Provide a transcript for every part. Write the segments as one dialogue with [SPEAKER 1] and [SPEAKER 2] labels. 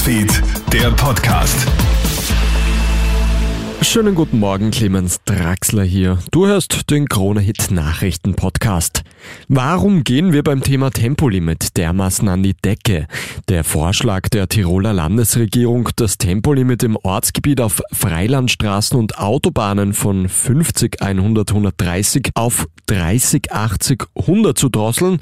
[SPEAKER 1] Newsfeed, der Podcast.
[SPEAKER 2] Schönen guten Morgen, Clemens Draxler hier. Du hörst den Krone-Hit Nachrichten Podcast. Warum gehen wir beim Thema Tempolimit dermaßen an die Decke? Der Vorschlag der Tiroler Landesregierung, das Tempolimit im Ortsgebiet auf Freilandstraßen und Autobahnen von 50, 100, 130 auf 30, 80, 100 zu drosseln,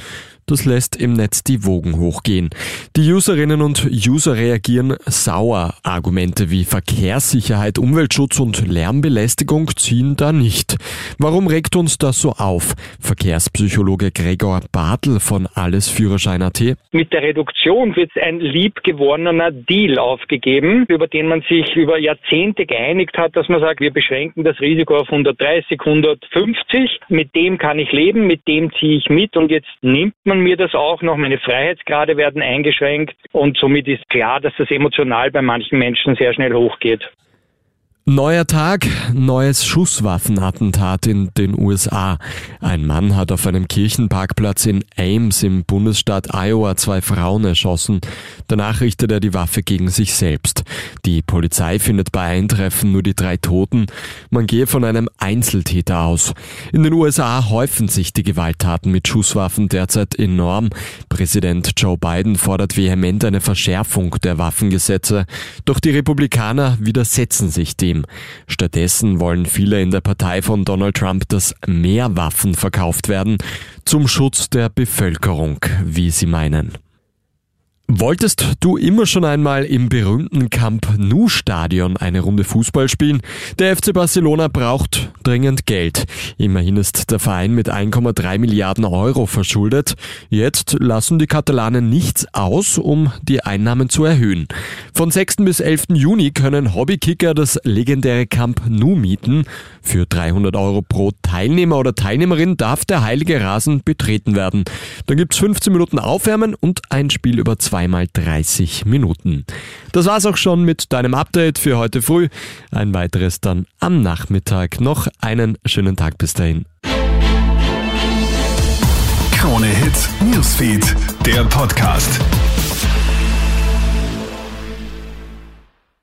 [SPEAKER 2] das lässt im Netz die Wogen hochgehen. Die Userinnen und User reagieren sauer. Argumente wie Verkehrssicherheit, Umweltschutz und Lärmbelästigung ziehen da nicht. Warum regt uns das so auf? Verkehrspsychologe Gregor Bartel von Allesführerschein.at.
[SPEAKER 3] Mit der Reduktion wird ein liebgewonnener Deal aufgegeben, über den man sich über Jahrzehnte geeinigt hat, dass man sagt, wir beschränken das Risiko auf 130, 150. Mit dem kann ich leben, mit dem ziehe ich mit und jetzt nimmt man man mir das auch noch. Meine Freiheitsgrade werden eingeschränkt und somit ist klar, dass das emotional bei manchen Menschen sehr schnell hochgeht.
[SPEAKER 2] Neuer Tag, neues Schusswaffenattentat in den USA. Ein Mann hat auf einem Kirchenparkplatz in Ames im Bundesstaat Iowa zwei Frauen erschossen. Danach richtet er die Waffe gegen sich selbst. Die Polizei findet bei Eintreffen nur die drei Toten. Man gehe von einem Einzeltäter aus. In den USA häufen sich die Gewalttaten mit Schusswaffen derzeit enorm. Präsident Joe Biden fordert vehement eine Verschärfung der Waffengesetze. Doch die Republikaner widersetzen sich dem. Problem. Stattdessen wollen viele in der Partei von Donald Trump, dass mehr Waffen verkauft werden zum Schutz der Bevölkerung, wie sie meinen. Wolltest du immer schon einmal im berühmten Camp Nou Stadion eine Runde Fußball spielen? Der FC Barcelona braucht dringend Geld. Immerhin ist der Verein mit 1,3 Milliarden Euro verschuldet. Jetzt lassen die Katalanen nichts aus, um die Einnahmen zu erhöhen. Von 6. bis 11. Juni können Hobbykicker das legendäre Camp Nou mieten. Für 300 Euro pro Teilnehmer oder Teilnehmerin darf der heilige Rasen betreten werden. Dann gibt's 15 Minuten Aufwärmen und ein Spiel über zwei zweimal 30 Minuten. Das war's auch schon mit deinem Update für heute früh. Ein weiteres dann am Nachmittag. Noch einen schönen Tag bis dahin.
[SPEAKER 1] Krone Hits, Newsfeed, der Podcast.